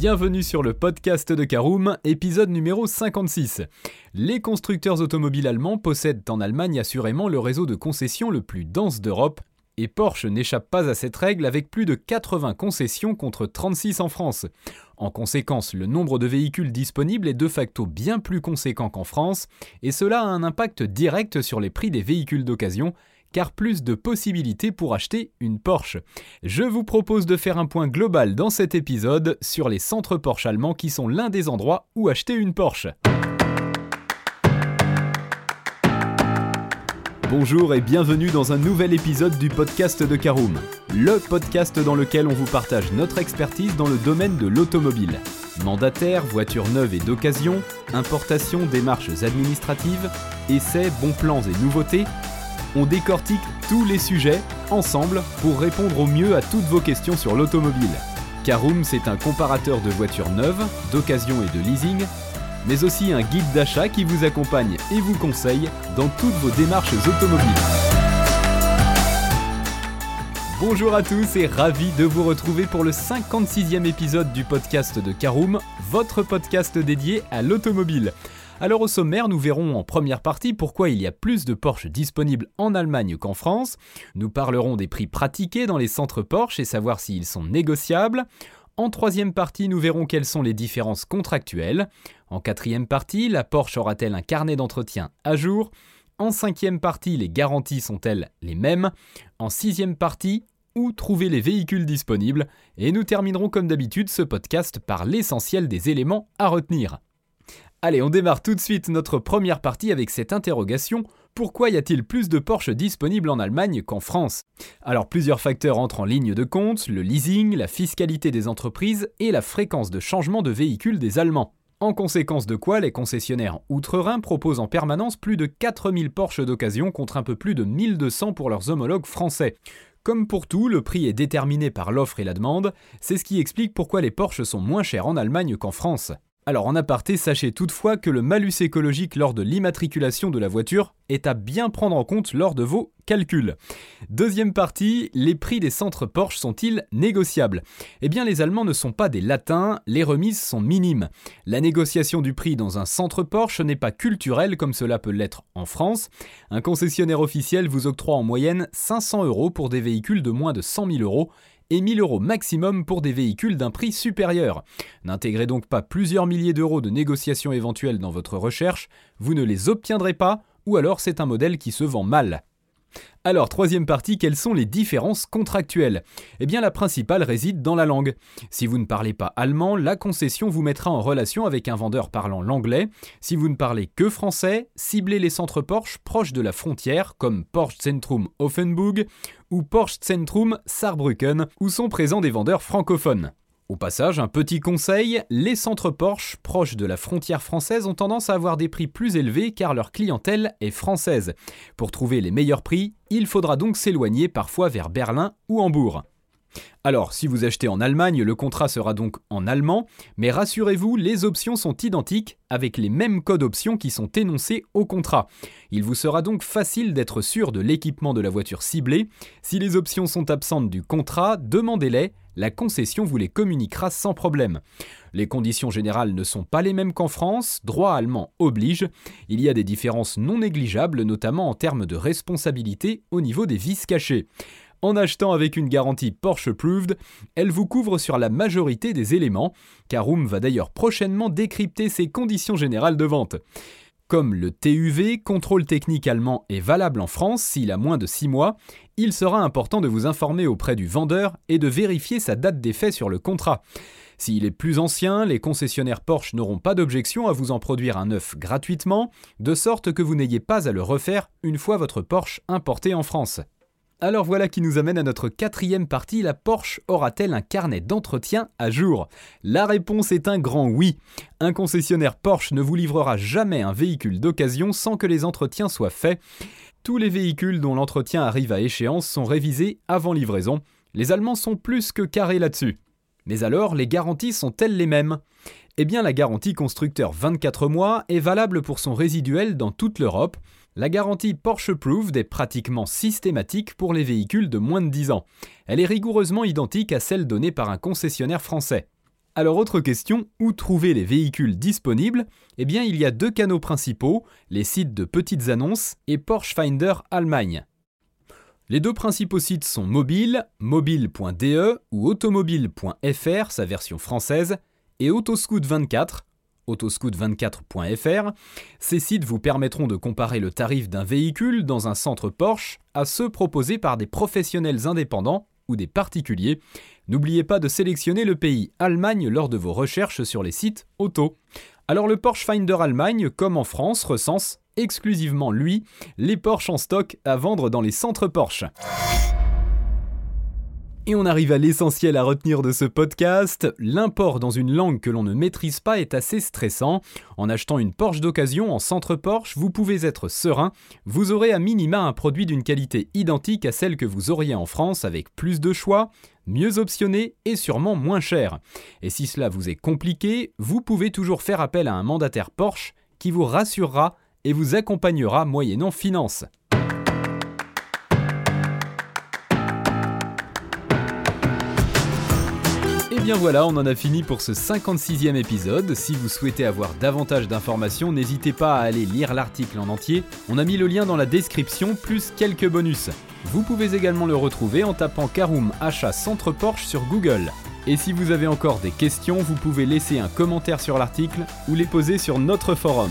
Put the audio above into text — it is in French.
Bienvenue sur le podcast de Caroom, épisode numéro 56. Les constructeurs automobiles allemands possèdent en Allemagne assurément le réseau de concessions le plus dense d'Europe, et Porsche n'échappe pas à cette règle avec plus de 80 concessions contre 36 en France. En conséquence, le nombre de véhicules disponibles est de facto bien plus conséquent qu'en France, et cela a un impact direct sur les prix des véhicules d'occasion, car plus de possibilités pour acheter une Porsche. Je vous propose de faire un point global dans cet épisode sur les centres Porsche allemands qui sont l'un des endroits où acheter une Porsche. Bonjour et bienvenue dans un nouvel épisode du podcast de Caroom, le podcast dans lequel on vous partage notre expertise dans le domaine de l'automobile. Mandataire, voitures neuves et d'occasion, importation, démarches administratives, essais, bons plans et nouveautés, on décortique tous les sujets ensemble pour répondre au mieux à toutes vos questions sur l'automobile. Caroom, c'est un comparateur de voitures neuves, d'occasion et de leasing, mais aussi un guide d'achat qui vous accompagne et vous conseille dans toutes vos démarches automobiles. Bonjour à tous et ravi de vous retrouver pour le 56e épisode du podcast de Caroom, votre podcast dédié à l'automobile. Alors au sommaire, nous verrons en première partie pourquoi il y a plus de Porsche disponibles en Allemagne qu'en France. Nous parlerons des prix pratiqués dans les centres Porsche et savoir s'ils sont négociables. En troisième partie, nous verrons quelles sont les différences contractuelles. En quatrième partie, la Porsche aura-t-elle un carnet d'entretien à jour? En cinquième partie, les garanties sont-elles les mêmes? En sixième partie, où trouver les véhicules disponibles? Et nous terminerons comme d'habitude ce podcast par l'essentiel des éléments à retenir. Allez, on démarre tout de suite notre première partie avec cette interrogation. Pourquoi y a-t-il plus de Porsche disponibles en Allemagne qu'en France? Alors plusieurs facteurs entrent en ligne de compte, le leasing, la fiscalité des entreprises et la fréquence de changement de véhicules des Allemands. En conséquence de quoi, les concessionnaires outre-Rhin proposent en permanence plus de 4000 Porsche d'occasion contre un peu plus de 1200 pour leurs homologues français. Comme pour tout, le prix est déterminé par l'offre et la demande, c'est ce qui explique pourquoi les Porsche sont moins chers en Allemagne qu'en France. Alors en aparté, sachez toutefois que le malus écologique lors de l'immatriculation de la voiture est à bien prendre en compte lors de vos calculs. Deuxième partie, les prix des centres Porsche sont-ils négociables? Eh bien les Allemands ne sont pas des latins, les remises sont minimes. La négociation du prix dans un centre Porsche n'est pas culturelle comme cela peut l'être en France. Un concessionnaire officiel vous octroie en moyenne 500 euros pour des véhicules de moins de 100 000 euros et 1000 euros maximum pour des véhicules d'un prix supérieur. N'intégrez donc pas plusieurs milliers d'euros de négociations éventuelles dans votre recherche, vous ne les obtiendrez pas, ou alors c'est un modèle qui se vend mal. Alors, troisième partie, quelles sont les différences contractuelles? Eh bien, la principale réside dans la langue. Si vous ne parlez pas allemand, la concession vous mettra en relation avec un vendeur parlant l'anglais. Si vous ne parlez que français, ciblez les centres Porsche proches de la frontière, comme Porsche Zentrum Offenburg ou Porsche Zentrum Saarbrücken, où sont présents des vendeurs francophones. Au passage, un petit conseil, les centres Porsche proches de la frontière française ont tendance à avoir des prix plus élevés car leur clientèle est française. Pour trouver les meilleurs prix, il faudra donc s'éloigner parfois vers Berlin ou Hambourg. Alors, si vous achetez en Allemagne, le contrat sera donc en allemand, mais rassurez-vous, les options sont identiques avec les mêmes codes options qui sont énoncés au contrat. Il vous sera donc facile d'être sûr de l'équipement de la voiture ciblée. Si les options sont absentes du contrat, demandez-les, la concession vous les communiquera sans problème. Les conditions générales ne sont pas les mêmes qu'en France, droit allemand oblige. Il y a des différences non négligeables, notamment en termes de responsabilité au niveau des vis cachées. En achetant avec une garantie Porsche Approved, elle vous couvre sur la majorité des éléments. Caroom va d'ailleurs prochainement décrypter ses conditions générales de vente. Comme le TUV, contrôle technique allemand, est valable en France s'il a moins de 6 mois, il sera important de vous informer auprès du vendeur et de vérifier sa date d'effet sur le contrat. S'il est plus ancien, les concessionnaires Porsche n'auront pas d'objection à vous en produire un neuf gratuitement, de sorte que vous n'ayez pas à le refaire une fois votre Porsche importé en France. Alors voilà qui nous amène à notre quatrième partie, la Porsche aura-t-elle un carnet d'entretien à jour? La réponse est un grand oui. Un concessionnaire Porsche ne vous livrera jamais un véhicule d'occasion sans que les entretiens soient faits. Tous les véhicules dont l'entretien arrive à échéance sont révisés avant livraison. Les Allemands sont plus que carrés là-dessus. Mais alors, les garanties sont-elles les mêmes? Eh bien, la garantie constructeur 24 mois est valable pour son résiduel dans toute l'Europe. La garantie Porsche Approved est pratiquement systématique pour les véhicules de moins de 10 ans. Elle est rigoureusement identique à celle donnée par un concessionnaire français. Alors autre question, où trouver les véhicules disponibles? Eh bien il y a deux canaux principaux, les sites de petites annonces et Porsche Finder Allemagne. Les deux principaux sites sont mobile, mobile.de ou automobile.fr, sa version française, et Autoscoot24, autoscoot24.fr. Ces sites vous permettront de comparer le tarif d'un véhicule dans un centre Porsche à ceux proposés par des professionnels indépendants ou des particuliers. N'oubliez pas de sélectionner le pays Allemagne lors de vos recherches sur les sites auto. Alors le Porsche Finder Allemagne, comme en France, recense exclusivement lui les Porsche en stock à vendre dans les centres Porsche. Et on arrive à l'essentiel à retenir de ce podcast. L'import dans une langue que l'on ne maîtrise pas est assez stressant. En achetant une Porsche d'occasion en centre Porsche, vous pouvez être serein. Vous aurez à minima un produit d'une qualité identique à celle que vous auriez en France avec plus de choix, mieux optionné et sûrement moins cher. Et si cela vous est compliqué, vous pouvez toujours faire appel à un mandataire Porsche qui vous rassurera et vous accompagnera moyennant finance. Et bien voilà, on en a fini pour ce 56e épisode. Si vous souhaitez avoir davantage d'informations, n'hésitez pas à aller lire l'article en entier. On a mis le lien dans la description, plus quelques bonus. Vous pouvez également le retrouver en tapant Caroom Achat Centre Porsche sur Google. Et si vous avez encore des questions, vous pouvez laisser un commentaire sur l'article ou les poser sur notre forum.